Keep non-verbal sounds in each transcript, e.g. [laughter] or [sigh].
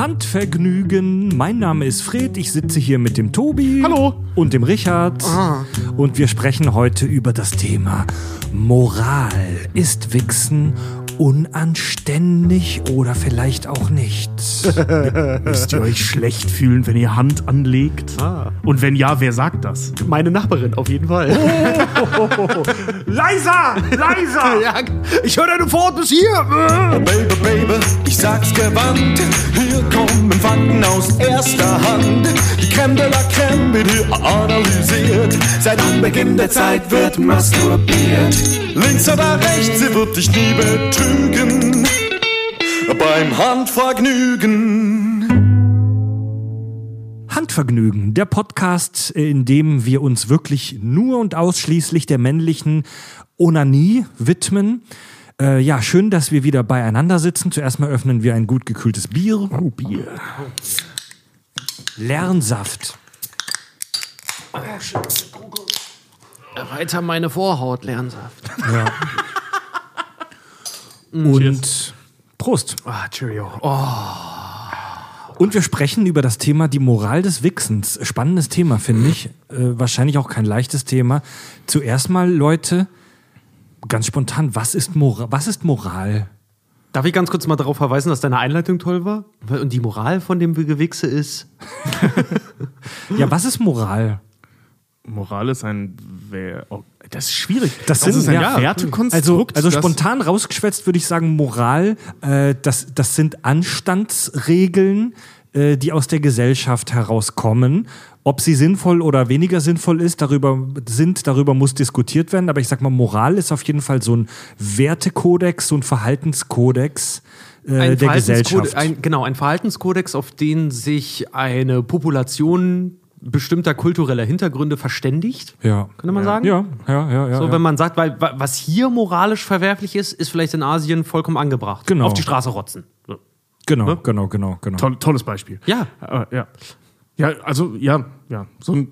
Handvergnügen. Mein Name ist Fred. Ich sitze hier mit dem Tobi. Hallo. Und dem Richard. Ah. Und wir sprechen heute über das Thema Moral. Ist Wichsen unanständig oder vielleicht auch nicht? [laughs] Müsst ihr euch schlecht fühlen, wenn ihr Hand anlegt? Ah. Und wenn ja, wer sagt das? Meine Nachbarin, auf jeden Fall. [laughs] Leiser! Leiser! [laughs] ja, ich höre deine Fort bis hier. Baby, Baby, ich sag's gewandt. Hier kommen Fakten aus erster Hand. Die Creme de la Creme wird hier analysiert. Seit Anbeginn der Zeit wird masturbiert. Links oder rechts, sie wird dich nie betrügen. Beim Handvergnügen. Handvergnügen, der Podcast, in dem wir uns wirklich nur und ausschließlich der männlichen Onanie widmen. Äh, ja, schön, dass wir wieder beieinander sitzen. Zuerst mal öffnen wir ein gut gekühltes Bier. Oh, Bier. Lernsaft. Weiter meine Vorhaut, Lernsaft. [laughs] Und Prost. Ah, Cheerio. Oh. Und wir sprechen über das Thema die Moral des Wichsens. Spannendes Thema, finde ich. Äh, wahrscheinlich auch kein leichtes Thema. Zuerst mal, Leute, ganz spontan, was ist, Mora was ist Moral? Darf ich ganz kurz mal darauf verweisen, dass deine Einleitung toll war? Und die Moral von dem Gewichse ist. [laughs] Ja, was ist Moral? Moral ist ein. Wer, oh, das ist schwierig. Das ist sind- ein ja, Wertekonstrukt. Also, also das- spontan rausgeschwätzt würde ich sagen, Moral, äh, das, das sind Anstandsregeln, äh, die aus der Gesellschaft herauskommen. Ob sie sinnvoll oder weniger sinnvoll ist, darüber sind, darüber muss diskutiert werden. Aber ich sag mal, Moral ist auf jeden Fall so ein Wertekodex, so ein Verhaltenskodex äh, der Verhaltenskode- Gesellschaft. Ein, genau, ein Verhaltenskodex, auf den sich eine Population bestimmter kultureller Hintergründe verständigt. ja. Könnte man sagen? Ja, ja, ja, ja. So, ja. wenn man sagt, weil wa- was hier moralisch verwerflich ist, ist vielleicht in Asien vollkommen angebracht. Genau. Auf die Straße rotzen. So. genau, Ne? genau, genau, genau. Toll, tolles Beispiel. Ja. Äh, ja. Ja, also, ja, ja. So ein.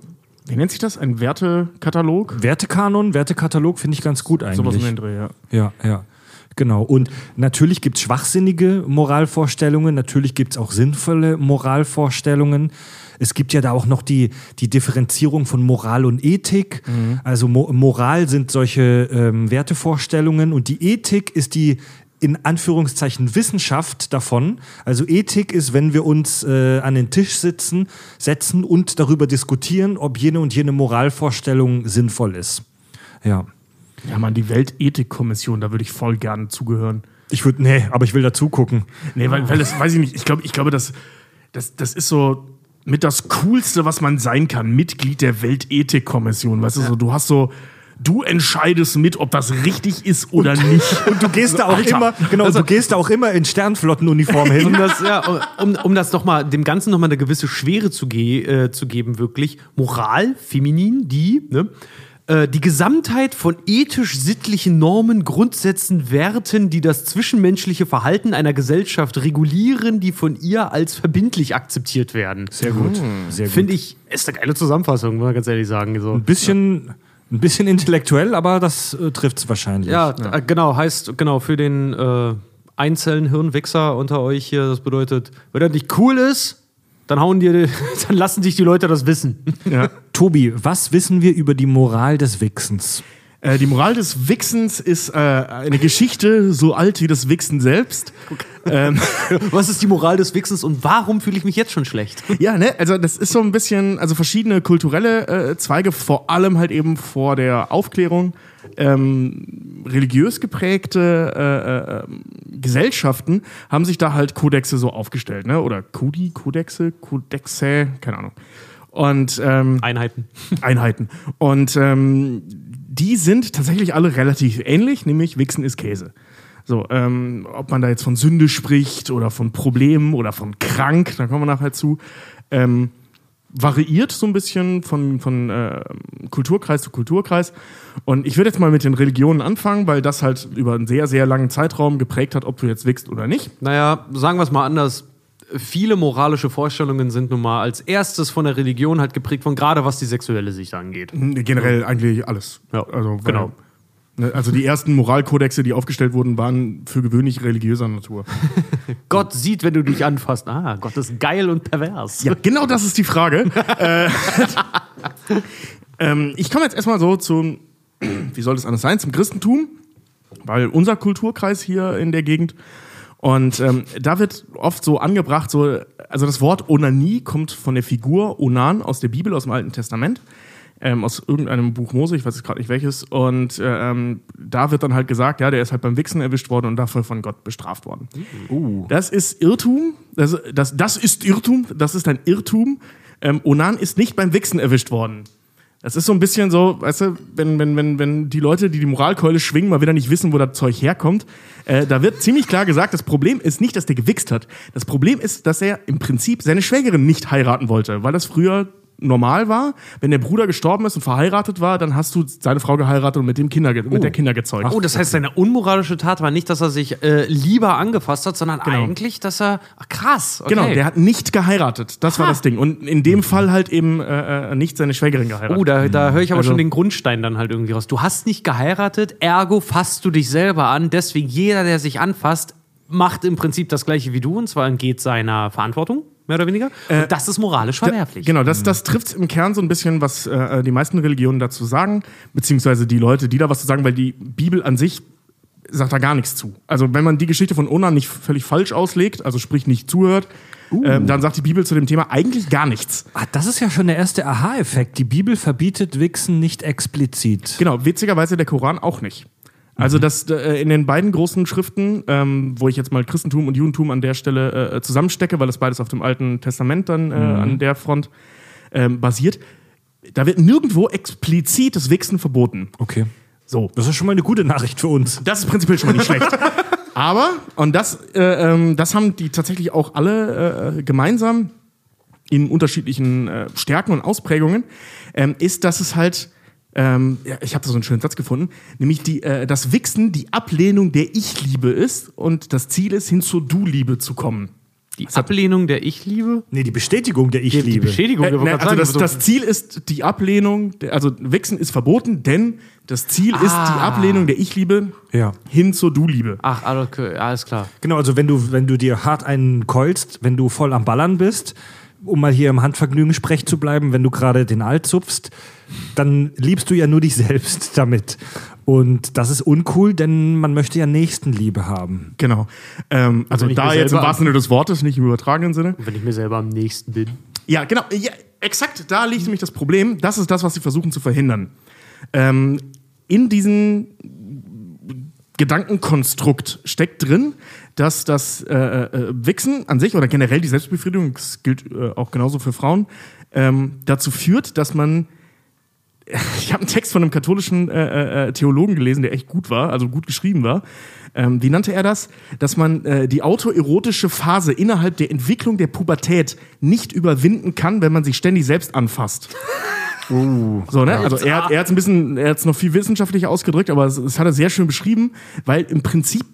Wie nennt sich das? Ein Wertekatalog? Wertekanon, Wertekatalog finde ich ganz gut eigentlich. Sowas um den Dreh, ja. Ja, ja. Genau. Und natürlich gibt es schwachsinnige Moralvorstellungen, natürlich gibt es auch sinnvolle Moralvorstellungen. Es gibt ja da auch noch die, die Differenzierung von Moral und Ethik. Also Mo Moral sind solche ähm, Wertevorstellungen und die Ethik ist die in Anführungszeichen Wissenschaft davon. Also Ethik ist, wenn wir uns äh, an den Tisch sitzen, setzen und darüber diskutieren, ob jene und jene Moralvorstellung sinnvoll ist. Ja. Ja, Mann, die Weltethikkommission, da würde ich voll gerne zugehören. Ich würde, nee, aber ich will dazu gucken. Nee, weil, weil das weiß ich nicht. Ich glaube, ich glaube, das, das, das ist so mit das Coolste, was man sein kann. Mitglied der Weltethikkommission. Weißt du, so, du hast so, du entscheidest mit, ob das richtig ist oder nicht. [laughs] Und du gehst da auch Alter. immer, genau, du gehst da auch immer in Sternflottenuniform hin. [laughs] Um das, ja, um, um das noch mal, dem Ganzen nochmal eine gewisse Schwere zu, ge äh, zu geben, wirklich. Moral, feminin, die, ne? Äh, Die Gesamtheit von ethisch-sittlichen Normen, Grundsätzen, Werten, die das zwischenmenschliche Verhalten einer Gesellschaft regulieren, die von ihr als verbindlich akzeptiert werden. Sehr gut, sehr gut. Finde ich, ist eine geile Zusammenfassung, muss man ganz ehrlich sagen. So. ein bisschen, ein bisschen intellektuell, aber das äh, trifft es wahrscheinlich. Ja, äh, genau, heißt, genau, für den äh, Einzellen-Hirnwichser unter euch hier, das bedeutet, wenn das nicht cool ist, dann hauen dir, [laughs] dann lassen sich die Leute das wissen. Ja. [laughs] Tobi, was wissen wir über die Moral des Wichsens? Äh, die Moral des Wichsens ist äh, eine Geschichte so alt wie das Wichsen selbst. Ähm, [laughs] Was ist die Moral des Wichsens und warum fühle ich mich jetzt schon schlecht? ja, ne, also das ist so ein bisschen, also verschiedene kulturelle äh, Zweige, vor allem halt eben vor der Aufklärung, ähm, religiös geprägte äh, äh, ähm, Gesellschaften haben sich da halt Kodexe so aufgestellt, ne? Oder Kodi, Kodexe, Kodexe, keine Ahnung. Und ähm, Einheiten. [laughs] Einheiten. Und ähm, die sind tatsächlich alle relativ ähnlich, nämlich Wichsen ist Käse. So, ähm, ob man da jetzt von Sünde spricht oder von Problemen oder von krank, da kommen wir nachher zu, ähm, variiert so ein bisschen von, von äh, Kulturkreis zu Kulturkreis. Und ich würde jetzt mal mit den Religionen anfangen, weil das halt über einen sehr, sehr langen Zeitraum geprägt hat, ob du jetzt wichst oder nicht. Naja, sagen wir es mal anders. Viele moralische Vorstellungen sind nun mal als erstes von der Religion halt geprägt von gerade was die sexuelle Sicht angeht. Generell eigentlich alles. Ja, also, genau. Ne, Also die ersten Moralkodexe, die aufgestellt wurden, waren für gewöhnlich religiöser Natur. [laughs] Gott sieht, wenn du dich anfasst. Ah, Gott ist geil und pervers. Ja, genau das ist die Frage. [laughs] äh, [laughs] ähm, ich komme jetzt erstmal so zum, [clears throat] wie soll das anders sein, zum Christentum, weil unser Kulturkreis hier in der Gegend und ähm, da wird oft so angebracht, so, also das Wort Onanie kommt von der Figur Onan aus der Bibel, aus dem Alten Testament, ähm, aus irgendeinem Buch Mose, ich weiß jetzt gerade nicht welches. Und äh, ähm, da wird dann halt gesagt, ja, der ist halt beim Wichsen erwischt worden und dafür von Gott bestraft worden. Das ist Irrtum, das, das, das ist Irrtum, das ist ein Irrtum. Ähm, Onan ist nicht beim Wichsen erwischt worden. Das ist so ein bisschen so, weißt du, wenn, wenn, wenn, wenn die Leute, die die Moralkeule schwingen, mal wieder nicht wissen, wo das Zeug herkommt, äh, da wird ziemlich klar gesagt, das Problem ist nicht, dass der gewichst hat. Das Problem ist, dass er im Prinzip seine Schwägerin nicht heiraten wollte, weil das früher normal war. Wenn der Bruder gestorben ist und verheiratet war, dann hast du seine Frau geheiratet und mit dem Kinder, ge- mit der Kinder gezeugt. Oh, das heißt, seine unmoralische Tat war nicht, dass er sich äh, lieber angefasst hat, sondern eigentlich, dass er. Ach, krass. Okay. Genau, der hat nicht geheiratet. Das war das Ding. Und in dem Fall halt eben äh, äh, nicht seine Schwägerin geheiratet. Oh, da, da höre ich aber Also- schon den Grundstein dann halt irgendwie raus. Du hast nicht geheiratet, ergo fasst du dich selber an. Deswegen jeder, der sich anfasst, macht im Prinzip das gleiche wie du und zwar entgeht seiner Verantwortung, mehr oder weniger. und das ist moralisch verwerflich. Genau, das, das trifft im Kern so ein bisschen, was äh, die meisten Religionen dazu sagen, beziehungsweise die Leute, die da was zu sagen, weil die Bibel an sich sagt da gar nichts zu. Also wenn man die Geschichte von Onan nicht völlig falsch auslegt, also sprich nicht zuhört, ähm, dann sagt die Bibel zu dem Thema eigentlich gar nichts. Ah, das ist ja schon der erste Aha-Effekt. Die Bibel verbietet Wichsen nicht explizit. Genau, witzigerweise der Koran auch nicht. Also das äh, in den beiden großen Schriften, ähm, wo ich jetzt mal Christentum und Judentum an der Stelle äh, zusammenstecke, weil das beides auf dem Alten Testament dann äh, an der Front ähm, basiert, da wird nirgendwo explizit das Wichsen verboten. Okay. So. Das ist schon mal eine gute Nachricht für uns. Das ist prinzipiell schon mal nicht [laughs] schlecht. Aber, und das, äh, ähm, das haben die tatsächlich auch alle äh, gemeinsam in unterschiedlichen äh, Stärken und Ausprägungen, ähm, ist, dass es halt, ähm, ja, ich habe da so einen schönen Satz gefunden, nämlich die, äh, das Wichsen die Ablehnung der Ich-Liebe ist und das Ziel ist, hin zur Du-Liebe zu kommen. Die Ablehnung der Ich-Liebe? Nee, die Bestätigung der Die Ich-Liebe. Beschädigung. Äh, ich wollte ne, also das, sagen, das Ziel ist die Ablehnung, der, also Wichsen ist verboten, denn das Ziel ist die Ablehnung der Ich-Liebe Ja. hin zur Du-Liebe. Ach, alles alles klar. Genau, also wenn du, wenn du dir hart einen keulst, wenn du voll am Ballern bist, um mal hier im Handvergnügen sprech zu bleiben, wenn du gerade den Alt zupfst, dann liebst du ja nur dich selbst [laughs] damit. Und das ist uncool, denn man möchte ja Nächstenliebe haben. Genau. Ähm, also da jetzt im wahrsten Sinne des Wortes, nicht im übertragenen Sinne. Wenn ich mir selber am nächsten bin. Ja, genau. Ja, exakt, da liegt nämlich das Problem. Das ist das, was sie versuchen zu verhindern. Ähm, in diesem Gedankenkonstrukt steckt drin, dass das äh, äh, Wichsen an sich oder generell die Selbstbefriedigung, das gilt äh, auch genauso für Frauen, ähm, dazu führt, dass man [laughs] ich habe einen Text von einem katholischen äh, äh, Theologen gelesen, der echt gut war, also gut geschrieben war. Ähm, wie nannte er das? Dass man äh, die autoerotische Phase innerhalb der Entwicklung der Pubertät nicht überwinden kann, wenn man sich ständig selbst anfasst. [laughs] So, ne? Also er, hat- er hat es ein bisschen, er hat es noch viel wissenschaftlicher ausgedrückt, aber es, es hat er sehr schön beschrieben, weil im Prinzip,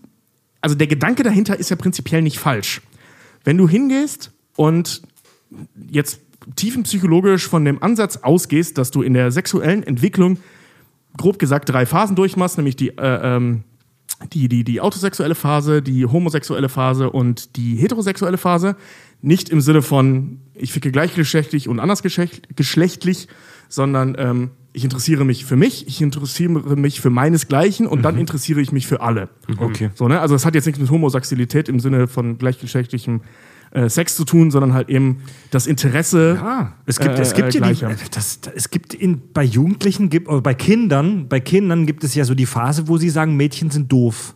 also der Gedanke dahinter ist ja prinzipiell nicht falsch. Wenn du hingehst und jetzt tiefenpsychologisch von dem Ansatz ausgehst, dass du in der sexuellen Entwicklung grob gesagt drei Phasen durchmachst, nämlich die, äh, ähm, die, die, die autosexuelle Phase, die homosexuelle Phase und die heterosexuelle Phase. Nicht im Sinne von, ich ficke gleichgeschlechtlich und andersgeschlechtlich, sondern ähm, ich interessiere mich für mich, ich interessiere mich für meinesgleichen und dann interessiere ich mich für alle. Okay. So, ne? Also das hat jetzt nichts mit Homosexualität im Sinne von gleichgeschlechtlichem äh, Sex zu tun, sondern halt eben das Interesse. Ah, es gibt, Äh, es gibt äh, ja die, das, das, es gibt in, bei Jugendlichen, gibt, oder bei Kindern, bei Kindern gibt es ja so die Phase, wo sie sagen, Mädchen sind doof.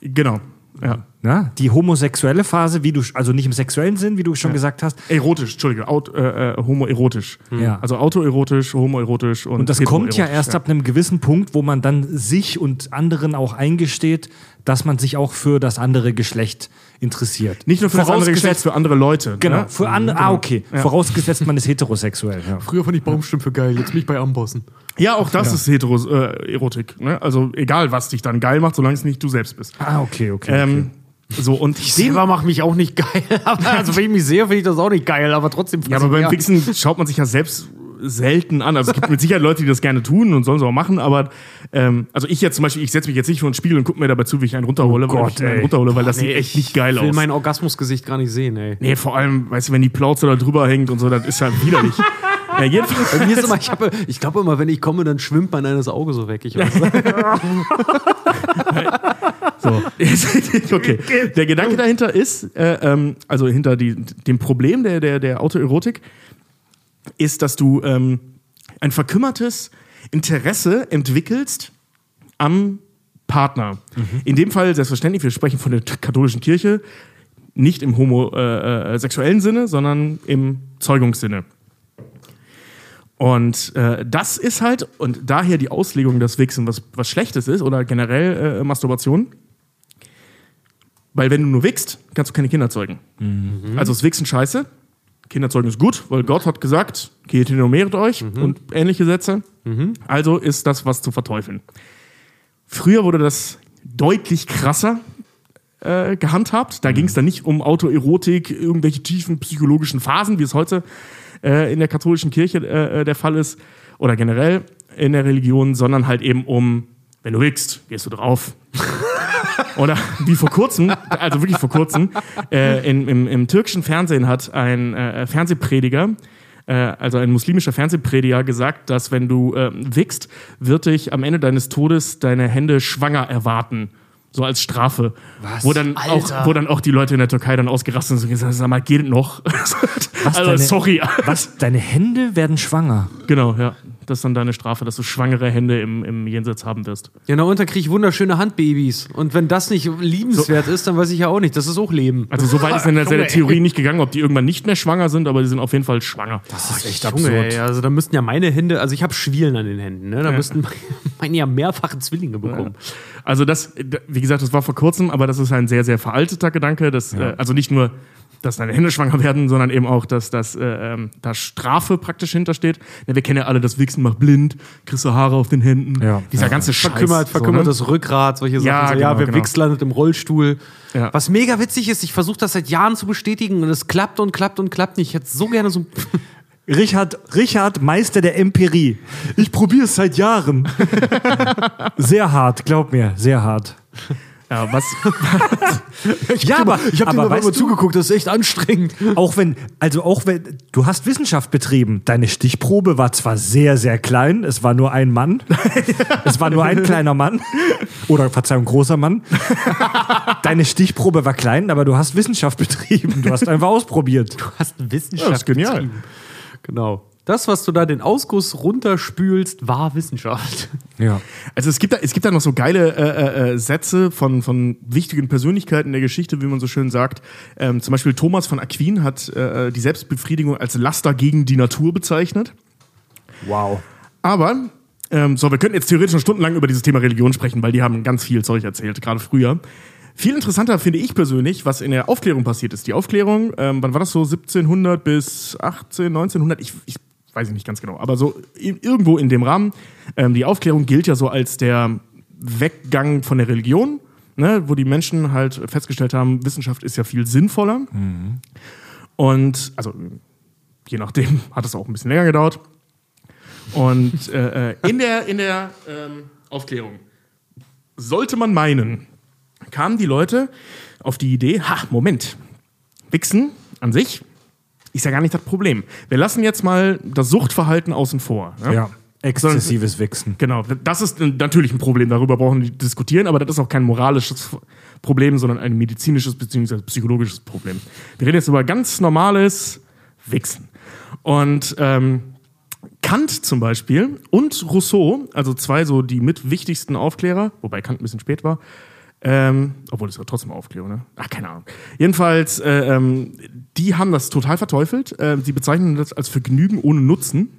Genau. Ja. Na? Die homosexuelle Phase, wie du, also nicht im sexuellen Sinn, wie du schon gesagt hast. Erotisch, Entschuldige, Aut, äh, äh, homoerotisch. Ja. Also autoerotisch, homoerotisch und Und das kommt ja erst ab einem gewissen Punkt, wo man dann sich und anderen auch eingesteht, dass man sich auch für das andere Geschlecht interessiert. Nicht nur für das andere Geschlecht, für andere Leute. Genau, Ne? für andere. Ah, okay. Vorausgesetzt, man ist heterosexuell. Ja. Früher fand ich Baumstümpfe geil, jetzt bin ich bei Ambossen. Ja, auch das ist Heteros äh, Erotik. Ne? Also egal, was dich dann geil macht, solange es nicht du selbst bist. Ah, okay, okay. Ähm, so, und Ich selber mache mich auch nicht geil. [laughs] [laughs] Also wenn ich mich sehe, finde ich das auch nicht geil, aber trotzdem Ja, aber beim. Wichsen schaut man sich ja selbst selten an. Also es gibt mit Sicherheit Leute, die das gerne tun und sollen es auch machen, aber ähm, also ich jetzt zum Beispiel, ich setze mich jetzt nicht vor den Spiegel und gucke mir dabei zu, wie ich einen runterhole, weil, Gott, ich einen runterhole, weil das Nee, sieht echt nicht geil Ich will aus. mein Orgasmusgesicht gar nicht sehen, ey. Nee, vor allem, weißt du, wenn die Plauze da drüber hängt und so, das ist halt widerlich. [laughs] ja, jedenfalls. Bei mir ist immer, ich, hab- ich glaube immer, wenn ich komme, dann schwimmt mein eines Auge so weg. Ich weiß. [laughs] [laughs] So. okay. Der Gedanke dahinter ist, äh, ähm, also hinter die, dem Problem der, der, der Autoerotik, ist, dass du ähm, ein verkümmertes Interesse entwickelst am Partner. In dem Fall, selbstverständlich, wir sprechen von der katholischen Kirche, nicht im homosexuellen Sinne, sondern im Zeugungssinne. Und äh, das ist halt, und daher die Auslegung, dass Wichsen was, was Schlechtes ist oder generell äh, Masturbation. Weil wenn du nur wichst, kannst du keine Kinder zeugen. Also ist Wichsen scheiße. Kinderzeugen ist gut, weil Gott hat gesagt, geht hin und mehret euch und ähnliche Sätze. Also ist das was zu verteufeln. Früher wurde das deutlich krasser äh, gehandhabt. Da ging es dann nicht um Autoerotik, irgendwelche tiefen psychologischen Phasen, wie es heute äh, in der katholischen Kirche äh, äh, der Fall ist oder generell in der Religion, sondern halt eben um, wenn du wickst, gehst du drauf. [laughs] Oder wie vor kurzem, also wirklich vor kurzem, äh, in, im, im türkischen Fernsehen hat ein äh, Fernsehprediger, äh, also ein muslimischer Fernsehprediger, gesagt, dass wenn du äh, wickst, wird dich am Ende deines Todes deine Hände schwanger erwarten. So als Strafe. Was? Wo dann, auch, wo dann auch die Leute in der Türkei dann ausgerastet sind und gesagt haben, sag mal, geht noch? [laughs] also, deine- sorry. Was? Deine Hände werden schwanger. Genau, ja. Das ist dann deine Strafe, dass du schwangere Hände im, im Jenseits haben wirst. Ja, na, und dann kriege ich wunderschöne Handbabys. Und wenn das nicht liebenswert ist, dann weiß ich ja auch nicht. Das ist auch Leben. Also so weit ist in [laughs] der, der Theorie nicht gegangen, ob die irgendwann nicht mehr schwanger sind, aber die sind auf jeden Fall schwanger. Das ist echt Junge, ey, also da müssten ja meine Hände, also ich habe Schwielen an den Händen, ne? Da müssten [laughs] meine ja mehrfache Zwillinge bekommen. Also das, wie gesagt, das war vor kurzem, aber das ist ein sehr, sehr veralteter Gedanke. Dass, äh, also nicht nur, dass deine Hände schwanger werden, sondern eben auch, dass, dass äh, ähm, da Strafe praktisch hintersteht. Ja, wir kennen ja alle, das Wichsen macht blind, kriegst du Haare auf den Händen. Ja. Dieser Ja. ganze Scheiß. Verkümmert, so, ne? verkümmertes Rückgrat, solche Sachen. Ja, so, genau, ja, wer genau. wächst, landet im Rollstuhl. Ja. Was mega witzig ist, ich versuche das seit Jahren zu bestätigen und es klappt und klappt und klappt nicht. Ich hätte so gerne so. [laughs] Richard, Richard, Meister der Empirie. Ich probiere es seit Jahren. [laughs] sehr hart, glaub mir, sehr hart. Ja, was, [laughs] ja, aber, ich habe dir aber du, zugeguckt, das ist echt anstrengend. auch wenn, also auch wenn, du hast Wissenschaft betrieben. Deine Stichprobe war zwar sehr, sehr klein, es war nur ein Mann. [laughs] es war nur ein kleiner Mann. Oder, Verzeihung, großer Mann. Deine Stichprobe war klein, aber du hast Wissenschaft betrieben. Du hast einfach ausprobiert. Du hast Wissenschaft. Ja, das ist genial. betrieben. Genau. Das, was du da den Ausguss runterspülst, war Wissenschaft. [laughs] Ja. also es gibt da, es gibt da noch so geile äh, äh, Sätze von, von wichtigen Persönlichkeiten der Geschichte, wie man so schön sagt. Ähm, zum Beispiel Thomas von Aquin hat äh, die Selbstbefriedigung als Laster gegen die Natur bezeichnet. Wow. Aber, ähm, so, wir könnten jetzt theoretisch noch stundenlang über dieses Thema Religion sprechen, weil die haben ganz viel Zeug erzählt, gerade früher. Viel interessanter finde ich persönlich, was in der Aufklärung passiert ist. Die Aufklärung, ähm, wann war das so? 1700 bis 18, 1900? Ich, ich weiß ich nicht ganz genau, aber so irgendwo in dem Rahmen. Ähm, die Aufklärung gilt ja so als der Weggang von der Religion, ne, wo die Menschen halt festgestellt haben, Wissenschaft ist ja viel sinnvoller. Und, also, je nachdem [laughs] hat es auch ein bisschen länger gedauert. Und äh, äh, in der, in der ähm, Aufklärung sollte man meinen, kamen die Leute auf die Idee, ha, Moment, Wichsen an sich ist ja gar nicht das Problem. Wir lassen jetzt mal das Suchtverhalten außen vor. ne? Ja. Exzessives Wichsen. Genau, das ist natürlich ein Problem, darüber brauchen wir diskutieren, aber das ist auch kein moralisches Problem, sondern ein medizinisches bzw. psychologisches Problem. Wir reden jetzt über ganz normales Wichsen. Und ähm, Kant zum Beispiel und Rousseau, also zwei so die mit wichtigsten Aufklärer, wobei Kant ein bisschen spät war, ähm, obwohl es war trotzdem Aufklärung, ne? Ach, keine Ahnung. Jedenfalls, äh, ähm, die haben das total verteufelt. Äh, sie bezeichnen das als Vergnügen ohne Nutzen.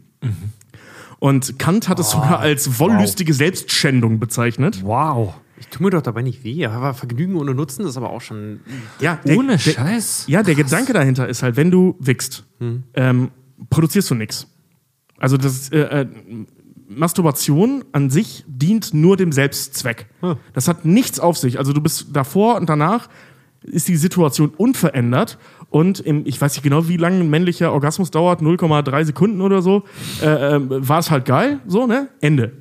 Und Kant hat es sogar als wollüstige Selbstschändung bezeichment. Wow. Ich tue mir doch dabei nicht weh. Aber Vergnügen ohne Nutzen ist aber auch schon. Ja, Ohne der, Scheiß. Ja, der Gedanke dahinter ist halt, wenn du wickst, ähm, produzierst du nichts. Also das äh, äh, Masturbation an sich dient nur dem Selbstzweck. Das hat nichts auf sich. Also du bist davor und danach ist die Situation unverändert und im, ich weiß nicht genau, wie lange ein männlicher Orgasmus dauert, 0,3 Sekunden oder so, äh, äh, war es halt geil, so, ne? Ende.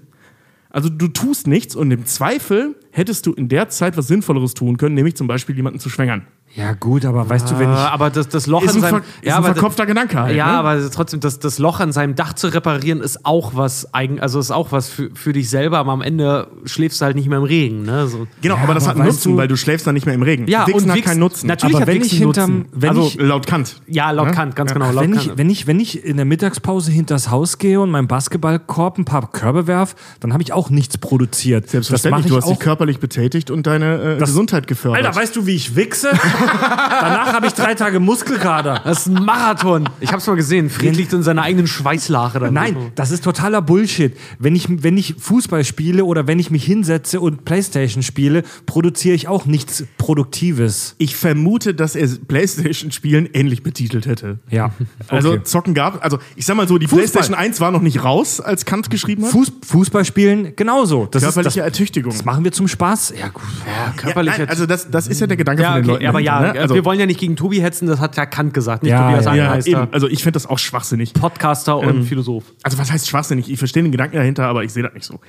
Also du tust nichts und im Zweifel hättest du in der Zeit was Sinnvolleres tun können, nämlich zum Beispiel jemanden zu schwängern. Ja, gut, aber weißt du, wenn ich. aber das, das Loch Ist in ein, seinem ver ist ja, ein verkopfter Gedanke halt. Ja, ne? aber trotzdem, das, das Loch an seinem Dach zu reparieren, ist auch was eigen, also ist auch was für, für dich selber, aber am Ende schläfst du halt nicht mehr im Regen. Ne? So. Genau, Ja, aber das aber hat einen Nutzen, du- weil du schläfst dann nicht mehr im Regen. Ja, Wichsen und hat Wichsen- keinen Nutzen. natürlich Aber hat wenn Wichsen ich hinterm- wenn also ich- laut Kant. Ja, laut Ja? Kant, ganz Ja. genau. Laut wenn Kant. ich, wenn, ich, wenn ich in der Mittagspause hinters Haus gehe und meinen Basketballkorb ein paar Körbe werf, dann habe ich auch nichts produziert. Selbstverständlich, das du hast ich dich körperlich betätigt und deine äh, Gesundheit gefördert. Alter, weißt du, wie ich wichse? [laughs] Danach habe ich drei Tage Muskelkader. das ist ein Marathon. Ich hab's mal gesehen. Fred liegt in seiner eigenen Schweißlache. Dann Nein, das ist totaler Bullshit. Wenn ich, wenn ich Fußball spiele oder wenn ich mich hinsetze und Playstation spiele, produziere ich auch nichts Produktives. ich vermute, dass er Playstation-Spielen ähnlich betitelt hätte. Ja. Also Okay. Zocken gab, also ich sag mal so, die Fußball. Playstation 1 war noch nicht raus, als Kant geschrieben hat. Fuß, Fußball spielen genauso. Das, ist, das, Körperliche Ertüchtigung. das machen wir zum Spaß. Ja, gut. Ja, Ja, körperlich. nein, also das, das ist ja der Gedanke ja, von den okay, Leuten. aber ja, dahinter, ne? also, wir wollen ja nicht gegen Tobi hetzen, das hat ja Kant gesagt, nicht Ja, Tobias ja, ja, eben. Also ich finde das auch schwachsinnig. Podcaster und Philosoph. Also was heißt schwachsinnig? Ich verstehe den Gedanken dahinter, aber ich sehe das nicht so.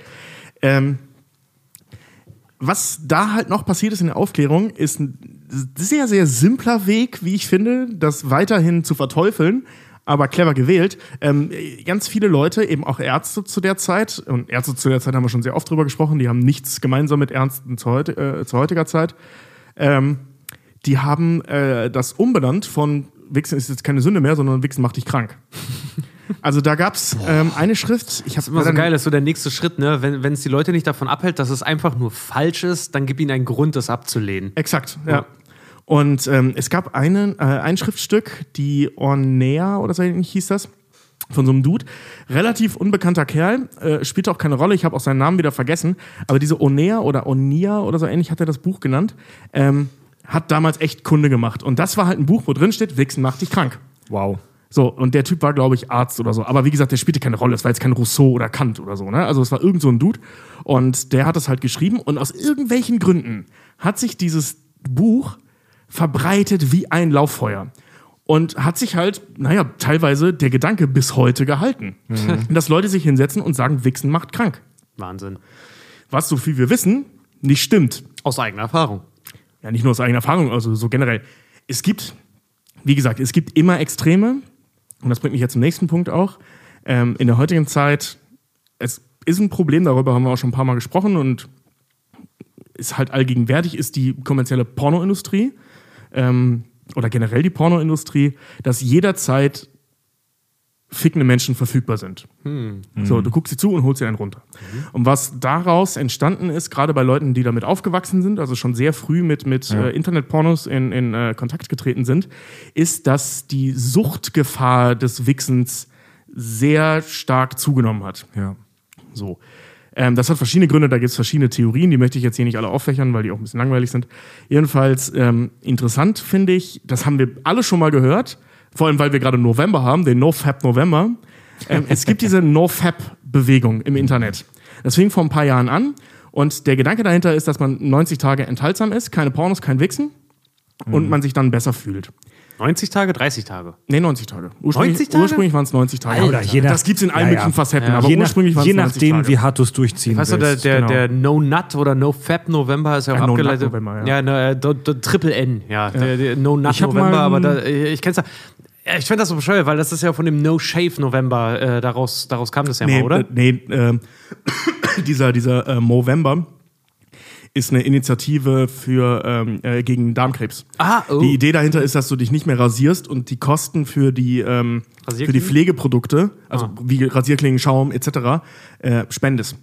Ähm, was da halt noch passiert ist in der Aufklärung, ist ein sehr, sehr simpler Weg, wie ich finde, das weiterhin zu verteufeln, aber clever gewählt. Ähm, ganz viele Leute, eben auch Ärzte zu der Zeit, und Ärzte zu der Zeit haben wir schon sehr oft drüber gesprochen, die haben nichts gemeinsam mit Ärzten zu, heute, äh, zu heutiger Zeit. Ähm, die haben äh, das umbenannt von Wichsen ist jetzt keine Sünde mehr, sondern Wichsen macht dich krank. [laughs] Also da gab es ähm, eine Schrift, ich habe Immer so geil, das ist so der nächste Schritt, ne? Wenn es die Leute nicht davon abhält, dass es einfach nur falsch ist, dann gib ihnen einen Grund, das abzulehnen. Exakt, ja. Und ähm, es gab einen, äh, ein Schriftstück, die Ornea oder so ähnlich hieß das, von so einem Dude. Relativ unbekannter Kerl, äh, spielt auch keine Rolle, ich habe auch seinen Namen wieder vergessen. Aber diese Onea oder Onia oder so ähnlich hat er das Buch genannt, ähm, hat damals echt Kunde gemacht. Und das war halt ein Buch, wo drin steht, Wichsen macht dich krank. Wow. So, und der Typ war, glaube ich, Arzt oder so. Aber wie gesagt, der spielte keine Rolle. Es war jetzt kein Rousseau oder Kant oder so. Ne? Also es war irgend so ein Dude. Und der hat es halt geschrieben. Und aus irgendwelchen Gründen hat sich dieses Buch verbreitet wie ein Lauffeuer. Und hat sich halt, naja, teilweise der Gedanke bis heute gehalten. Dass Leute sich hinsetzen und sagen, Wichsen macht krank. Wahnsinn. Was, so viel wir wissen, nicht stimmt. Aus eigener Erfahrung. Ja, nicht nur aus eigener Erfahrung, also so generell. Es gibt, wie gesagt, es gibt immer Extreme. Und das bringt mich jetzt zum nächsten Punkt auch. Ähm, in der heutigen Zeit, es ist ein Problem, darüber haben wir auch schon ein paar Mal gesprochen und ist halt allgegenwärtig, ist die kommerzielle Pornoindustrie ähm, oder generell die Pornoindustrie, dass jederzeit fickende Menschen verfügbar sind. So, du guckst sie zu und holst sie einen runter. Und was daraus entstanden ist, gerade bei Leuten, die damit aufgewachsen sind, also schon sehr früh mit, mit äh, Internetpornos in, in äh, Kontakt getreten sind, ist, dass die Suchtgefahr des Wichsens sehr stark zugenommen hat. Ja. So. Ähm, das hat verschiedene Gründe, da gibt es verschiedene Theorien, die möchte ich jetzt hier nicht alle auffächern, weil die auch ein bisschen langweilig sind. Jedenfalls ähm, interessant finde ich, das haben wir alle schon mal gehört, vor allem weil wir gerade November haben, den NoFap November. Ähm, es gibt diese [laughs] NoFap-Bewegung im Internet. Das fing vor ein paar Jahren an und der Gedanke dahinter ist, dass man 90 Tage enthaltsam ist, keine Pornos, kein Wichsen und man sich dann besser fühlt. 90 Tage, 30 Tage. Nee, 90 Tage. Ursprünglich, 90 Tage? Ursprünglich waren es 90 Tage. Alter, je nach- das gibt's in allen Ja, ja. möglichen Facetten, Ja. aber Je, ursprünglich waren je es 90 nachdem, Tage. wie hart du es durchziehen Weißt du, der, willst. der, genau. der No Nut oder No Fab November ist ja auch Ja, No Nut abgeleitet. November, ja. ja, ne, der, der Triple N, ja. Der, der No Nut November, mal aber da, ich kenn's ja. Ja, Ich finde das so bescheuert, weil das ist ja von dem No Shave November, äh, daraus, daraus kam das ja nee, mal, oder? äh, Nee, ähm, [coughs] dieser, dieser äh, Movember ist eine Initiative für, ähm, äh, gegen Darmkrebs. Ah, oh. Die Idee dahinter ist, dass du dich nicht mehr rasierst und die Kosten für die, ähm, für die? Pflegeprodukte, also Ah. wie Rasierklingen, Schaum etc., äh, spendest.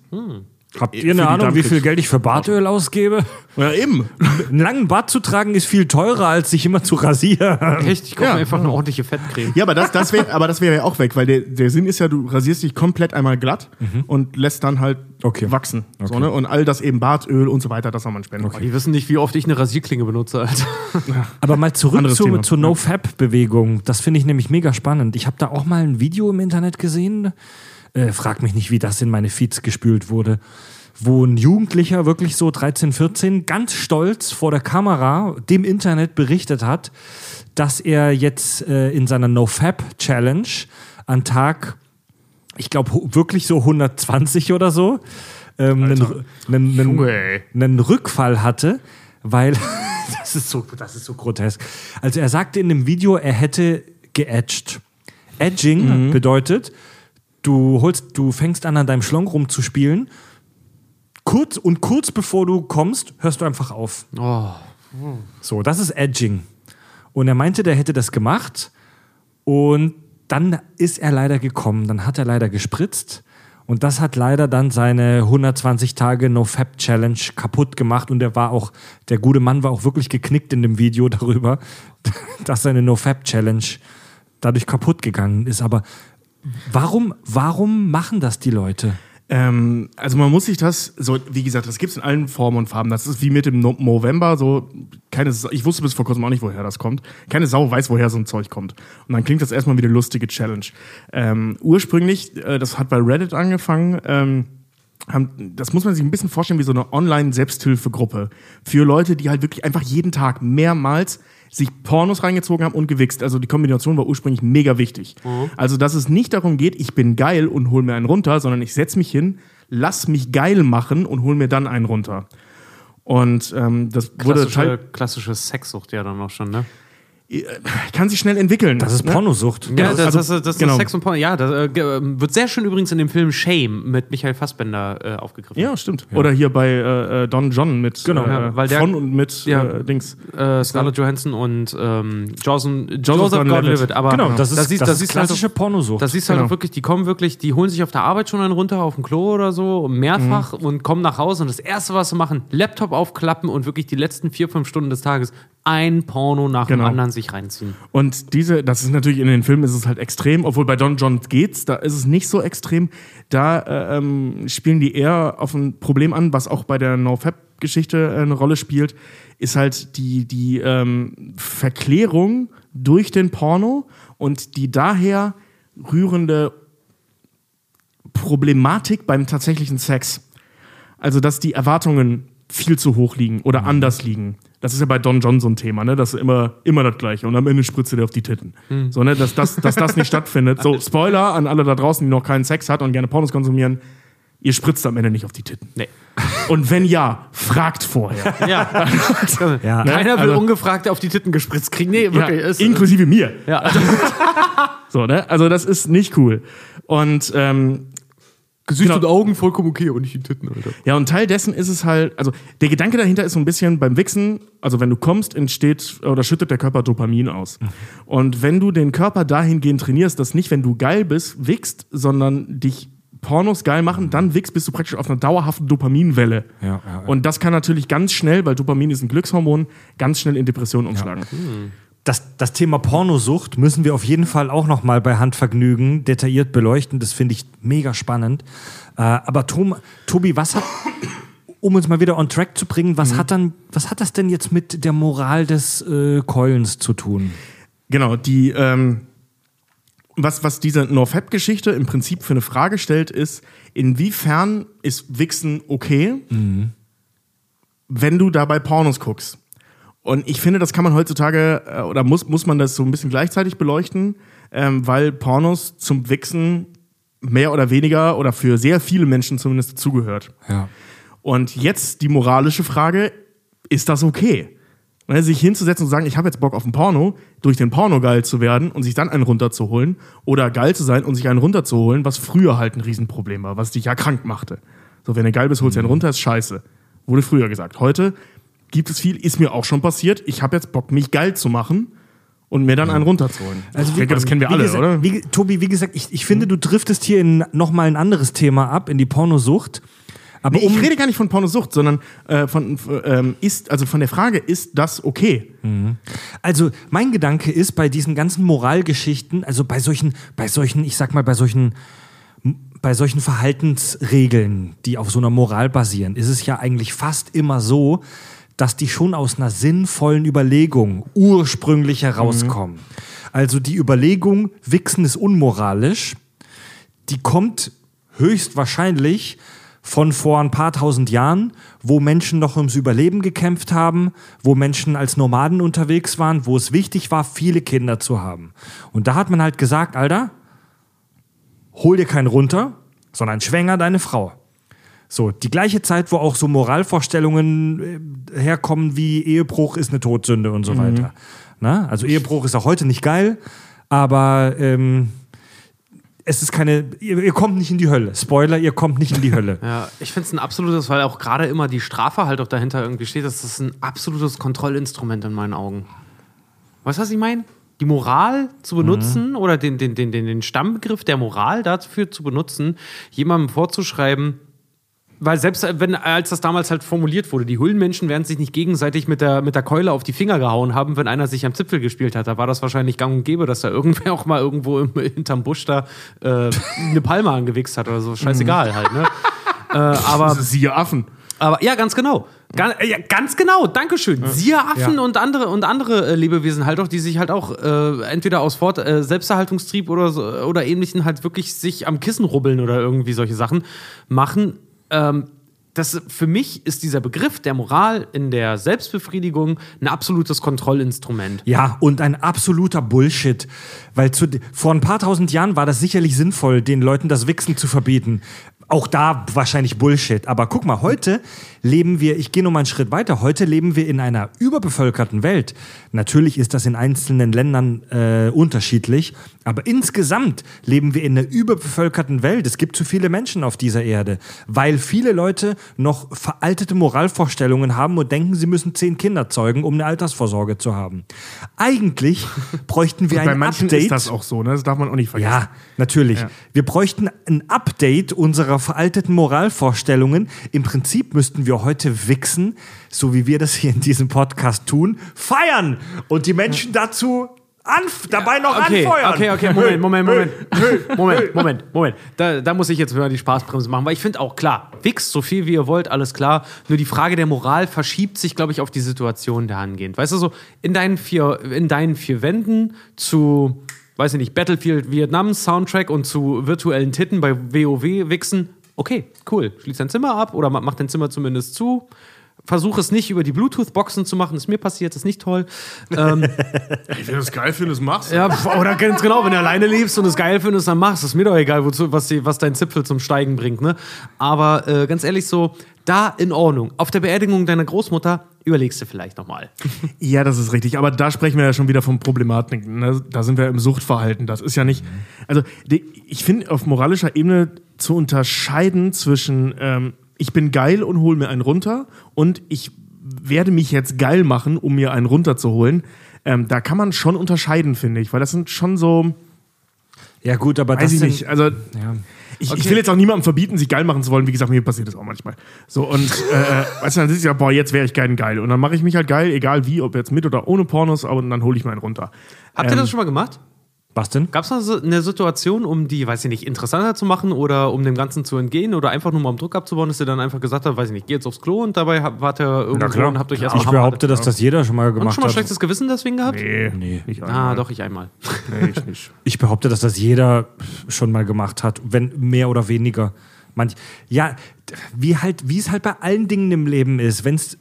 Habt für ihr eine Ahnung, wie viel Geld ich für Bartöl ausgebe? Ja, eben. [laughs] Einen langen Bart zu tragen ist viel teurer, als sich immer zu rasieren. Echt? Ich kaufe Ja. einfach eine ordentliche Fettcreme. Ja, aber das, das wäre aber das wäre ja auch weg, weil der, der Sinn ist ja, du rasierst dich komplett einmal glatt und lässt dann halt Okay. wachsen. So, Okay. ne? Und all das eben Bartöl und so weiter, das soll man spenden. Die wissen nicht, wie oft ich eine Rasierklinge benutze, Alter. Aber mal zurück Thema. zur No-Fab-Bewegung. Das finde ich nämlich mega spannend. Ich habe da auch mal ein Video im Internet gesehen. Äh, frag mich nicht, wie das in meine Feeds gespült wurde. wo ein Jugendlicher, wirklich so 13, 14, ganz stolz vor der Kamera dem Internet berichtet hat, dass er jetzt äh, in seiner NoFap-Challenge an Tag, ich glaube wirklich so 120 oder so, ähm, einen, einen, einen, Rückfall hatte, weil [laughs] das ist so, das ist so grotesk. Also er sagte in dem Video, er hätte geedged. Edging bedeutet, du holst, du fängst an, an deinem Schlong rumzuspielen. Kurz und kurz bevor du kommst, hörst du einfach auf. Oh. So, das ist Edging. Und er meinte, der hätte das gemacht und dann ist er leider gekommen. Dann hat er leider gespritzt und das hat leider dann seine 120 Tage No-Fab Challenge kaputt gemacht und er war auch, der gute Mann war auch wirklich geknickt in dem Video [laughs] darüber, dass seine No-Fab Challenge dadurch kaputt gegangen ist. Aber warum, warum machen das die Leute? Ähm, also man muss sich das, so wie gesagt, das gibt es in allen Formen und Farben. Das ist wie mit dem no November, so keine, Sa- ich wusste bis vor kurzem auch nicht, woher das kommt. Keine Sau weiß, woher so ein Zeug kommt. Und dann klingt das erstmal wie eine lustige Challenge. Ähm, ursprünglich, äh, das hat bei Reddit angefangen, ähm, haben, das muss man sich ein bisschen vorstellen wie so eine Online-Selbsthilfegruppe für Leute, die halt wirklich einfach jeden Tag mehrmals sich Pornos reingezogen haben und gewichst. Also die Kombination war ursprünglich mega wichtig. Also, dass es nicht darum geht, ich bin geil und hol mir einen runter, sondern ich setz mich hin, lass mich geil machen und hol mir dann einen runter. Und ähm, das wurde Klassische, teil klassische Sexsucht ja dann auch schon, ne? Kann sich schnell entwickeln. Das ist ne? Pornosucht. Ja, das, also, das, das, das genau. ist Sex und Porno. Ja, das äh, ähm, wird sehr schön übrigens in dem Film Shame mit Michael Fassbender äh, aufgegriffen. Ja, stimmt. Oder hier bei äh, äh, Don John mit Genau. äh, Ja, weil der- von und mit Ja. äh, Dings. Äh, Scarlett Johansson und ähm, Joseph, Joseph, Joseph Gordon-Levitt. Aber Genau, das ist, das da ist siehst du halt klassische auch- Pornosucht. Das siehst du halt Genau. wirklich, die kommen wirklich, die holen sich auf der Arbeit schon einen runter, auf dem Klo oder so, mehrfach Mhm. und kommen nach Hause und das Erste, was sie machen, Laptop aufklappen und wirklich die letzten vier, fünf Stunden des Tages ein Porno nach Genau. dem anderen sich reinziehen. Und diese, das ist natürlich in den Filmen ist es halt extrem, obwohl bei Don John geht's, da ist es nicht so extrem. Da äh, ähm, spielen die eher auf ein Problem an, was auch bei der NoFap-Geschichte äh, eine Rolle spielt, ist halt die, die ähm, Verklärung durch den Porno und die daher rührende Problematik beim tatsächlichen Sex. Also, dass die Erwartungen viel zu hoch liegen oder anders liegen. Das ist ja bei Don John so ein Thema, ne? Das ist immer, immer das Gleiche. Und am Ende spritzt er auf die Titten. So, ne? Dass das, dass das nicht [laughs] stattfindet. So, Spoiler an alle da draußen, die noch keinen Sex hat und gerne Pornos konsumieren. Ihr spritzt am Ende nicht auf die Titten. Nee. Und wenn ja, fragt vorher. Ja. [laughs] Ja. Keiner will Also- ungefragt auf die Titten gespritzt kriegen. Nee, Ja, wirklich. ist, inklusive mir. ja. [laughs] So, ne? Also, das ist nicht cool. Und ähm, Gesicht Genau. und Augen vollkommen okay, aber nicht die Titten, Alter. Ja, und Teil dessen ist es halt, also der Gedanke dahinter ist so ein bisschen beim Wichsen, also wenn du kommst, entsteht oder schüttet der Körper Dopamin aus. Und wenn du den Körper dahingehend trainierst, dass nicht, wenn du geil bist, wichst, sondern dich Pornos geil machen, dann wichst, bist du praktisch auf einer dauerhaften Dopaminwelle. Ja, ja, ja. Und das kann natürlich ganz schnell, weil Dopamin ist ein Glückshormon, ganz schnell in Depressionen umschlagen. Das, das Thema Pornosucht müssen wir auf jeden Fall auch noch mal bei Handvergnügen detailliert beleuchten. Das finde ich mega spannend. Äh, aber Tom, Tobi, was hat, um uns mal wieder on track zu bringen, was hat dann, was hat das denn jetzt mit der Moral des äh, Keulens zu tun? Genau, die, ähm, was, was diese NoFap-Geschichte im Prinzip für eine Frage stellt, ist, inwiefern ist Wichsen okay, wenn du dabei Pornos guckst? Und ich finde, das kann man heutzutage, äh, oder muss, muss man das so ein bisschen gleichzeitig beleuchten, ähm, weil Pornos zum Wichsen mehr oder weniger oder für sehr viele Menschen zumindest dazugehört. Ja. Und jetzt die moralische Frage, ist das okay? Ne, sich hinzusetzen und sagen, ich habe jetzt Bock auf ein Porno, durch den Porno geil zu werden und sich dann einen runterzuholen oder geil zu sein und sich einen runterzuholen, was früher halt ein Riesenproblem war, was dich ja krank machte. So, wenn du geil bist, holst du einen runter, ist scheiße. Wurde früher gesagt. Heute gibt es viel, ist mir auch schon passiert. Ich habe jetzt Bock, mich geil zu machen und mir dann einen runterzuholen. Also, ich denke, das kennen wir alle, gesagt, oder? Wie, Tobi, wie gesagt, ich, ich finde, du driftest hier in nochmal ein anderes Thema ab, in die Pornosucht. Aber Nee, um, ich rede gar nicht von Pornosucht, sondern äh, von, ähm, ist, also von der Frage, ist das okay? Also mein Gedanke ist bei diesen ganzen Moralgeschichten, also bei solchen, bei solchen, ich sag mal, bei solchen, bei solchen Verhaltensregeln, die auf so einer Moral basieren, ist es ja eigentlich fast immer so, dass die schon aus einer sinnvollen Überlegung ursprünglich herauskommen. Also die Überlegung, Wichsen ist unmoralisch, die kommt höchstwahrscheinlich von vor ein paar tausend Jahren, wo Menschen noch ums Überleben gekämpft haben, wo Menschen als Nomaden unterwegs waren, wo es wichtig war, viele Kinder zu haben. Und da hat man halt gesagt, Alter, hol dir keinen runter, sondern schwänger deine Frau. So, die gleiche Zeit, wo auch so Moralvorstellungen äh, herkommen wie Ehebruch ist eine Todsünde und so weiter. Na? Also Ehebruch ist auch heute nicht geil, aber ähm, es ist keine, ihr, ihr kommt nicht in die Hölle. Spoiler, ihr kommt nicht in die Hölle. [laughs] Ja, ich finde es ein absolutes, weil auch gerade immer die Strafe halt auch dahinter irgendwie steht, das ein absolutes Kontrollinstrument in meinen Augen. Weißt du, was ich meine? Die Moral zu benutzen oder den, den, den, den, den Stammbegriff der Moral dafür zu benutzen, jemandem vorzuschreiben, weil selbst äh, wenn, als das damals halt formuliert wurde, die Höhlenmenschen werden sich nicht gegenseitig mit der, mit der Keule auf die Finger gehauen haben, wenn einer sich am Zipfel gespielt hat. Da war das wahrscheinlich gang und gäbe, dass da irgendwer [laughs] auch mal irgendwo im, hinterm Busch da äh, eine Palme angewichst hat oder so. Scheißegal halt, ne? äh, aber [laughs] siehe Affen. aber ja, ganz genau. Ganz, ja, ganz genau, Dankeschön. Siehe Affen und andere und andere äh, Lebewesen halt auch, die sich halt auch äh, entweder aus Fort äh, Selbsterhaltungstrieb oder so, oder ähnlichen halt wirklich sich am Kissen rubbeln oder irgendwie solche Sachen machen. Ähm, das, für mich ist dieser Begriff der Moral in der Selbstbefriedigung ein absolutes Kontrollinstrument. Ja, und ein absoluter Bullshit. Weil zu, vor ein paar tausend Jahren war das sicherlich sinnvoll, den Leuten das Wichsen zu verbieten. Auch da wahrscheinlich Bullshit. Aber guck mal, heute leben wir, ich gehe noch mal einen Schritt weiter, heute leben wir in einer überbevölkerten Welt. Natürlich ist das in einzelnen Ländern äh, unterschiedlich, aber insgesamt leben wir in einer überbevölkerten Welt. Es gibt zu viele Menschen auf dieser Erde, weil viele Leute noch veraltete Moralvorstellungen haben und denken, sie müssen zehn Kinder zeugen, um eine Altersvorsorge zu haben. Eigentlich [laughs] bräuchten wir Bei ein manchen Update. ist das auch so, ne? Das darf man auch nicht vergessen. Ja, natürlich. Ja. Wir bräuchten ein Update unserer veralteten Moralvorstellungen. Im Prinzip müssten wir heute wichsen, so wie wir das hier in diesem Podcast tun, feiern und die Menschen dazu anf dabei noch Okay, anfeuern. okay, okay, Moment, Moment, Moment. [laughs] Moment, Moment, Moment. Da, da muss ich jetzt mal die Spaßbremse machen, weil ich finde auch klar, wichst so viel wie ihr wollt, alles klar. Nur die Frage der Moral verschiebt sich, glaube ich, auf die Situation dahingehend. Weißt du, so in deinen vier, in deinen vier Wänden zu, weiß ich nicht, Battlefield Vietnam Soundtrack und zu virtuellen Titten bei WoW wichsen, okay, cool. Schließ dein Zimmer ab oder ma- mach dein Zimmer zumindest zu. Versuch es nicht über die Bluetooth-Boxen zu machen, ist mir passiert, ist nicht toll. Ähm, [laughs] wenn du es geil findest, mach's. ja, pf, oder ganz genau, wenn du alleine lebst und es geil findest, dann machst. Ist mir doch egal, wozu, was, die, was dein Zipfel zum Steigen bringt. Ne? Aber äh, ganz ehrlich, so, da in Ordnung. Auf der Beerdigung deiner Großmutter überlegst du vielleicht nochmal. [laughs] Ja, das ist richtig. Aber da sprechen wir ja schon wieder von Problematiken. Ne? Da sind wir im Suchtverhalten. Das ist ja nicht. Also, die, ich finde auf moralischer Ebene zu unterscheiden zwischen ähm, ich bin geil und hole mir einen runter und ich werde mich jetzt geil machen, um mir einen runterzuholen. Ähm, da kann man schon unterscheiden, finde ich, weil das sind schon so, Ja gut, aber weiß das ich sind, nicht. Also, Ja. ich, Okay. ich will jetzt auch niemandem verbieten, sich geil machen zu wollen. Wie gesagt, mir passiert das auch manchmal. So, und äh, [laughs] weißt du, dann sitze ich ja, boah, jetzt wäre ich geil geil. Und dann mache ich mich halt geil, egal wie, ob jetzt mit oder ohne Pornos, aber dann hole ich meinen runter. Habt ihr das schon mal gemacht? Was denn? Gab es eine Situation, um die, weiß ich nicht, interessanter zu machen oder um dem Ganzen zu entgehen oder einfach nur mal um Druck abzubauen, dass ihr dann einfach gesagt habt, weiß ich nicht, geh jetzt aufs Klo und dabei wart ihr irgendwo und habt euch erstmal Ich behaupte, dass das jeder schon mal gemacht schon mal hat. schlechtes Gewissen deswegen gehabt? Nee, Nee. nicht Ah, doch, ich einmal. Nee, ich nicht. [laughs] Ich behaupte, dass das jeder schon mal gemacht hat, wenn mehr oder weniger. Manch, ja, wie halt, wie es halt bei allen Dingen im Leben ist, wenn's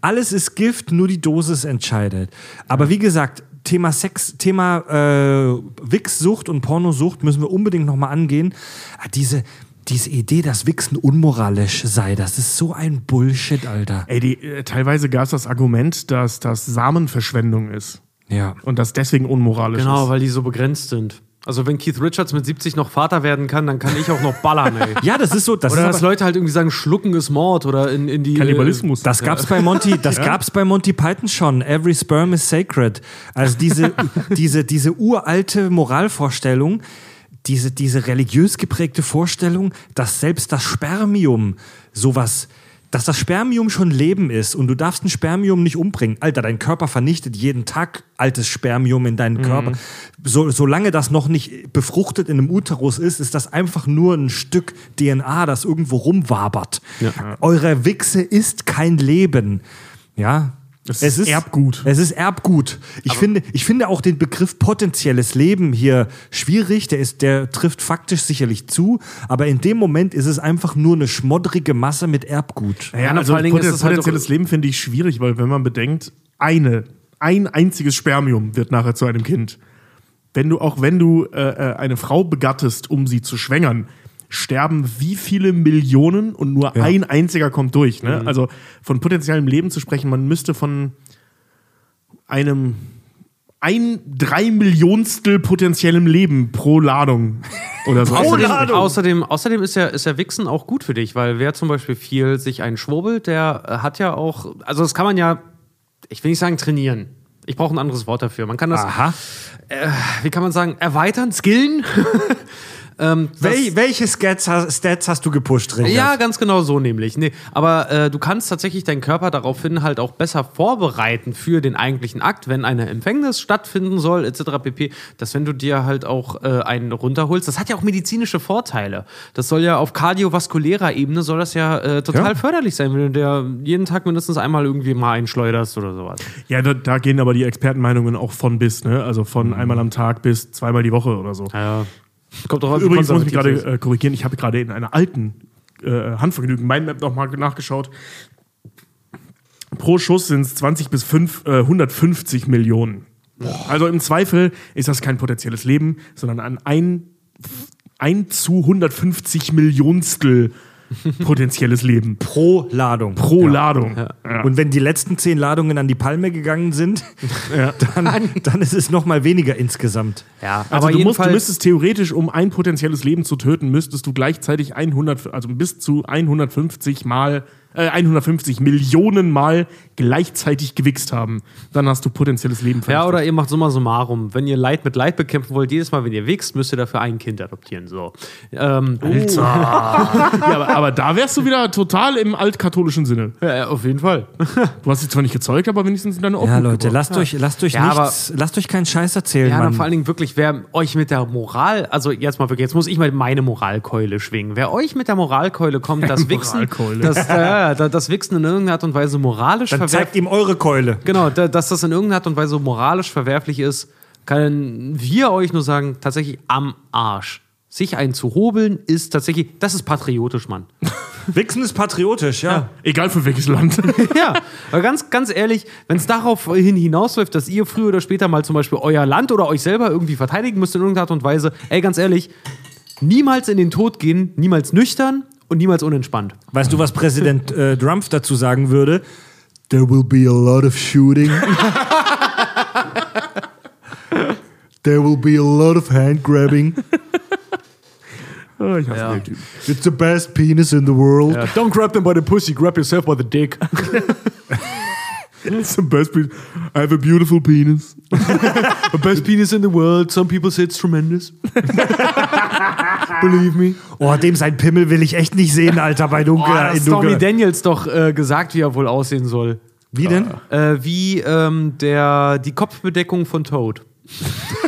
alles ist Gift, nur die Dosis entscheidet. Aber wie gesagt, Thema Sex, Thema äh, Wichssucht und Pornosucht müssen wir unbedingt nochmal angehen. Ah, Diese, diese Idee, dass Wichsen unmoralisch sei, das ist so ein Bullshit, Alter. Ey, die, äh, teilweise gab es das Argument, dass das Samenverschwendung ist. Ja. Und das deswegen unmoralisch Genau, ist. weil die so begrenzt sind. Also wenn Keith Richards mit 70 noch Vater werden kann, dann kann ich auch noch ballern, ey. [laughs] Ja, das ist so. Das Oder ist dass Leute halt irgendwie sagen, Schlucken ist Mord oder in, in die. Kannibalismus. Das gab's bei Monty, das gab's bei Monty Python schon. Every sperm is sacred. Also diese, diese, diese uralte Moralvorstellung, diese, diese religiös geprägte Vorstellung, dass selbst das Spermium sowas, dass das Spermium schon Leben ist und du darfst ein Spermium nicht umbringen. Alter, dein Körper vernichtet jeden Tag altes Spermium in deinen Körper. So, solange das noch nicht befruchtet in einem Uterus ist, ist das einfach nur ein Stück DNA, das irgendwo rumwabert. Eure Wichse ist kein Leben. Ja. Das ist Erbgut. Es ist Erbgut. Ich finde, ich finde auch den Begriff potenzielles Leben hier schwierig. Der, ist, der trifft faktisch sicherlich zu, aber in dem Moment ist es einfach nur eine schmoddrige Masse mit Erbgut. Ja, und also vor allen Dingen ist es halt potenzielles auch- Leben finde ich schwierig, weil wenn man bedenkt, eine, ein einziges Spermium wird nachher zu einem Kind. Wenn du, auch wenn du äh, äh, eine Frau begattest, um sie zu schwängern, sterben wie viele Millionen und nur ein einziger kommt durch. Ne? Mhm. Also von potenziellem Leben zu sprechen, man müsste von einem ein drei Millionstel potenziellem Leben pro Ladung oder so. [laughs] Außerdem, Ladung. außerdem, außerdem ist ja, ist ja Wichsen auch gut für dich, weil wer zum Beispiel viel sich einschwurbelt, der äh, hat ja auch, also das kann man ja, ich will nicht sagen trainieren. Ich brauche ein anderes Wort dafür. Man kann das, Aha. wie kann man sagen, erweitern, skillen. [laughs] ähm, Wel welche Stats, hast- Stats hast du gepusht, Richard? Ja, ganz genau so nämlich. Nee, aber äh, du kannst tatsächlich deinen Körper daraufhin halt auch besser vorbereiten für den eigentlichen Akt, wenn eine Empfängnis stattfinden soll, etc. pp. Dass wenn du dir halt auch äh, einen runterholst, das hat ja auch medizinische Vorteile. Das soll ja auf kardiovaskulärer Ebene soll das ja äh, total Ja. förderlich sein, wenn du dir jeden Tag mindestens einmal irgendwie mal einschleuderst oder sowas. Ja, da, da gehen aber die Expertenmeinungen auch von bis, ne? Also von einmal am Tag bis zweimal die Woche oder so. Ja. Kommt doch Übrigens muss ich mich gerade äh, korrigieren, ich habe gerade in einer alten äh, Handvergnügen Mindmap nochmal nachgeschaut. Pro Schuss sind es 20 bis 5, äh, 150 Millionen. Also im Zweifel ist das kein potenzielles Leben, sondern ein, ein, ein zu 150 Millionstel [laughs] potenzielles Leben Pro Ladung. pro Ladung. Ja. Und wenn die letzten zehn Ladungen an die Palme gegangen sind, [laughs] dann, dann ist es noch mal weniger insgesamt. Ja, Also aber du, musst, du müsstest theoretisch, um ein potenzielles Leben zu töten, müsstest du gleichzeitig 100, also bis zu 150 Mal, äh, 150 Millionen Mal gleichzeitig gewichst haben. Dann hast du potenzielles Leben Ja, vernichtet. oder ihr macht summa summarum. Wenn ihr Leid mit Leid bekämpfen wollt, jedes Mal, wenn ihr wächst, müsst ihr dafür ein Kind adoptieren. So. Ähm, [laughs] ja, aber, aber da wärst du wieder total im altkatholischen Sinne. ja, auf jeden Fall. [laughs] Du hast sie zwar nicht gezeugt, aber wenigstens in deine Obhut Ja, Leute, gebracht. lasst euch, lasst euch Ja, nichts, lasst euch keinen Scheiß erzählen, Ja, Mann. und vor allen Dingen wirklich, wer euch mit der Moral, also jetzt mal wirklich, jetzt muss ich mal meine Moralkeule schwingen. Wer euch mit der Moralkeule kommt, das Wichsen, Moralkeule. das, äh, das, das Wichsen in irgendeiner Art und Weise moralisch Dann verwerflich zeigt ihm eure Keule. Genau, da, dass das in irgendeiner Art und Weise moralisch verwerflich ist, können wir euch nur sagen, tatsächlich am Arsch. Sich einen zu hobeln ist tatsächlich, das ist patriotisch, Mann. [laughs] Wichsen ist patriotisch, ja. Egal für welches Land. [laughs] ja, aber ganz, ganz ehrlich, wenn es darauf hin hinausläuft, dass ihr früher oder später mal zum Beispiel euer Land oder euch selber irgendwie verteidigen müsst in irgendeiner Art und Weise, ey, ganz ehrlich, niemals in den Tod gehen, niemals nüchtern und niemals unentspannt. Weißt du, was Präsident äh, Trump dazu sagen würde? There will be a lot of shooting. [laughs] There will be a lot of hand grabbing. [laughs] Oh, ich hasse Ja. den Typen. It's the best penis in the world. Don't grab them by the pussy, grab yourself by the dick. [laughs] [laughs] It's the best penis. I have a beautiful penis. [laughs] the best penis in the world, some people say it's tremendous. Believe me. Oh, dem sein Pimmel will ich echt nicht sehen, Alter, bei Oh, Dunkel. das in Stormy Dunkel. Daniels doch äh, gesagt, wie er wohl aussehen soll. Wie denn? Äh, wie ähm, der, die Kopfbedeckung von Toad. [laughs]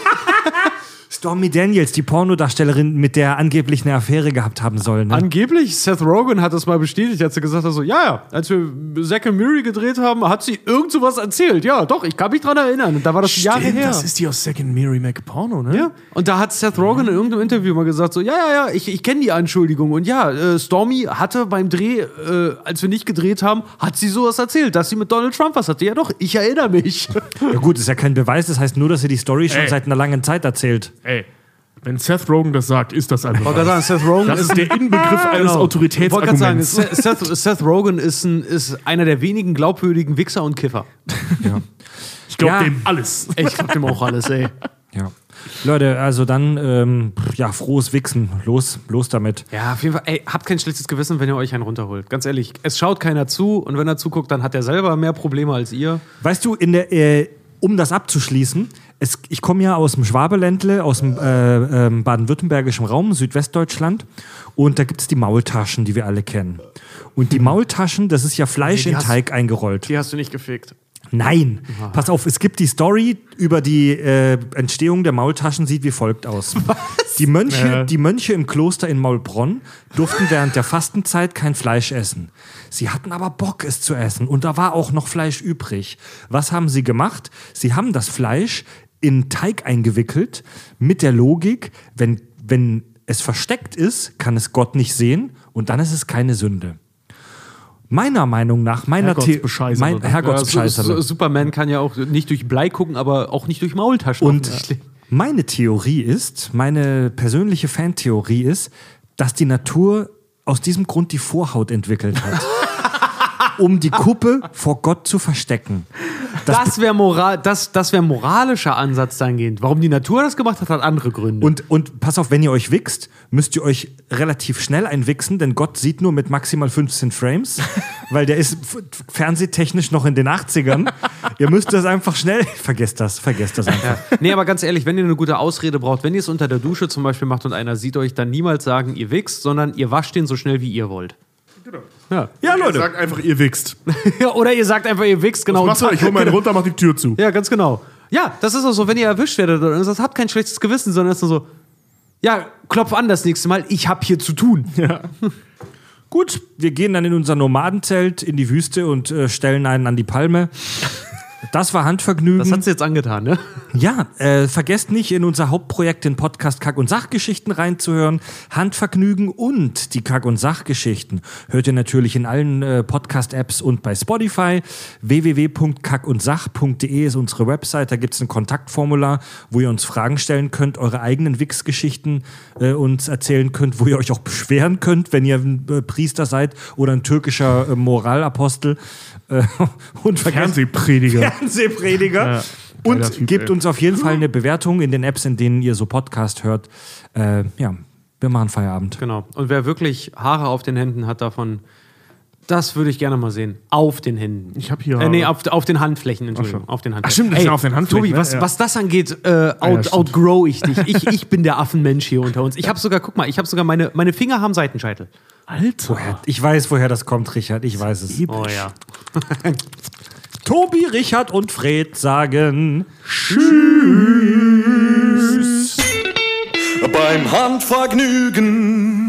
Stormy Daniels, die Pornodarstellerin, mit der er angeblich eine Affäre gehabt haben soll. Ne? Angeblich, Seth Rogen hat das mal bestätigt, als er gesagt hat, so, ja, ja, als wir Zack and Miri gedreht haben, hat sie irgend sowas erzählt. Ja, doch, ich kann mich dran erinnern. Und da war das Jahre Stimmt, her. das ist die aus Second Mary McPorno, ne? ja. Und da hat Seth Rogen in irgendeinem Interview mal gesagt, so, ja, ja, ja, ich, ich kenne die Anschuldigung. Und ja, äh, Stormy hatte beim Dreh, äh, als wir nicht gedreht haben, hat sie sowas erzählt, dass sie mit Donald Trump was hatte. Ja doch, ich erinnere mich. Ja gut, ist ja kein Beweis, das heißt nur, dass er die Story schon Ey. seit einer langen Zeit erzählt. Ey, wenn Seth Rogen das sagt, ist das wollte gerade sagen, Seth Rogen Das ist der Inbegriff [laughs] eines Genau. Ich wollte gerade sagen, Autoritätsarguments. Seth, Seth, Rogen ist, ein, ist einer der wenigen glaubwürdigen Wichser und Kiffer. [laughs] Ich glaube Ja. dem alles. Ich glaub dem auch alles, ey. Ja. Leute, also dann, ähm, ja, frohes Wichsen. Los, los damit. Ja, auf jeden Fall, ey, habt kein schlechtes Gewissen, wenn ihr euch einen runterholt. Ganz ehrlich, es schaut keiner zu und wenn er zuguckt, dann hat er selber mehr Probleme als ihr. Weißt du, in der, äh, um das abzuschließen, es, ich komme ja aus dem Schwabeländle, aus dem äh, ähm, baden-württembergischen Raum, Südwestdeutschland. Und da gibt es die Maultaschen, die wir alle kennen. Und die Maultaschen, das ist ja Fleisch Nee, in hast- Teig eingerollt. Die hast du nicht gefickt. Nein, pass auf, es gibt die Story über die äh, Entstehung der Maultaschen, sieht wie folgt aus. [laughs] Die Mönche, Ja. die Mönche im Kloster in Maulbronn durften während der Fastenzeit kein Fleisch essen. Sie hatten aber Bock, es zu essen. Und da war auch noch Fleisch übrig. Was haben sie gemacht? Sie haben das Fleisch in Teig eingewickelt mit der Logik, wenn, wenn es versteckt ist, kann es Gott nicht sehen und dann ist es keine Sünde. Meiner Meinung nach, meiner The- Herrgottsbescheißer, mein, oder? Ja, Superman kann ja auch nicht durch Blei gucken, aber auch nicht durch Maultaschen. Und offensichtlich. meine Theorie ist, meine persönliche Fantheorie ist, dass die Natur aus diesem Grund die Vorhaut entwickelt hat. [laughs] um die Kuppe vor Gott zu verstecken. Das wäre moral, das, das wär moralischer Ansatz dahingehend. Warum die Natur das gemacht hat, hat andere Gründe. Und, und pass auf, wenn ihr euch wichst, müsst ihr euch relativ schnell einwichsen, denn Gott sieht nur mit maximal 15 Frames, [laughs] weil der ist fernsehtechnisch noch in den 80ern. ihr müsst das einfach schnell, [laughs] vergesst das, vergesst das einfach. nee, aber ganz ehrlich, wenn ihr eine gute Ausrede braucht, wenn ihr es unter der Dusche zum Beispiel macht und einer sieht euch, dann niemals sagen, ihr wichst, sondern ihr wascht den so schnell, wie ihr wollt. Ja, Ja, Leute. Sagt einfach, ihr wichst. [laughs] Ja, Oder ihr sagt einfach, ihr wichst, genau. Was machst du? und- Ich hol meinen runter, mach die Tür zu. Ja, ganz genau. Ja, das ist auch so, wenn ihr erwischt werdet, das, habt kein schlechtes Gewissen, sondern ist nur so, ja, klopf an das nächste Mal, ich hab hier zu tun. [laughs] Gut, wir gehen dann in unser Nomadenzelt in die Wüste und äh, stellen einen an die Palme. Das war Handvergnügen. Das hat's jetzt angetan, ne? Ja, äh, vergesst nicht, in unser Hauptprojekt, den Podcast Kack- und Sachgeschichten reinzuhören. Handvergnügen und die Kack- und Sachgeschichten hört ihr natürlich in allen äh, Podcast-Apps und bei Spotify. www.kackundsach.de ist unsere Website. Da gibt's ein Kontaktformular, wo ihr uns Fragen stellen könnt, eure eigenen Wix-Geschichten äh, uns erzählen könnt, wo ihr euch auch beschweren könnt, wenn ihr ein äh, Priester seid oder ein türkischer äh, Moralapostel. Äh, [laughs] und Fernsehprediger. [laughs] Fernsehprediger. Ja, geiler und Typ, gebt ey. uns auf jeden Fall eine Bewertung in den Apps, in denen ihr so Podcast hört. Äh, ja, wir machen Feierabend. Genau. Und wer wirklich Haare auf den Händen hat davon, das würde ich gerne mal sehen. Auf den Händen. Ich hab hier- Äh, nee, auf, auf den Handflächen, Entschuldigung. Ach. Auf den Ach Handflächen. stimmt, das ja auf den Handflächen, Tobi, ne? was, Ja. was das angeht, äh, out, stimmt. outgrow ich dich. Ich, [laughs] ich bin der Affenmensch hier unter uns. Ich habe sogar, guck mal, ich habe sogar meine, meine Finger haben Seitenscheitel. Alter. Ich weiß, woher das kommt, Richard. Ich weiß es. Oh ja. [laughs] Tobi, Richard und Fred sagen Beim Handvergnügen.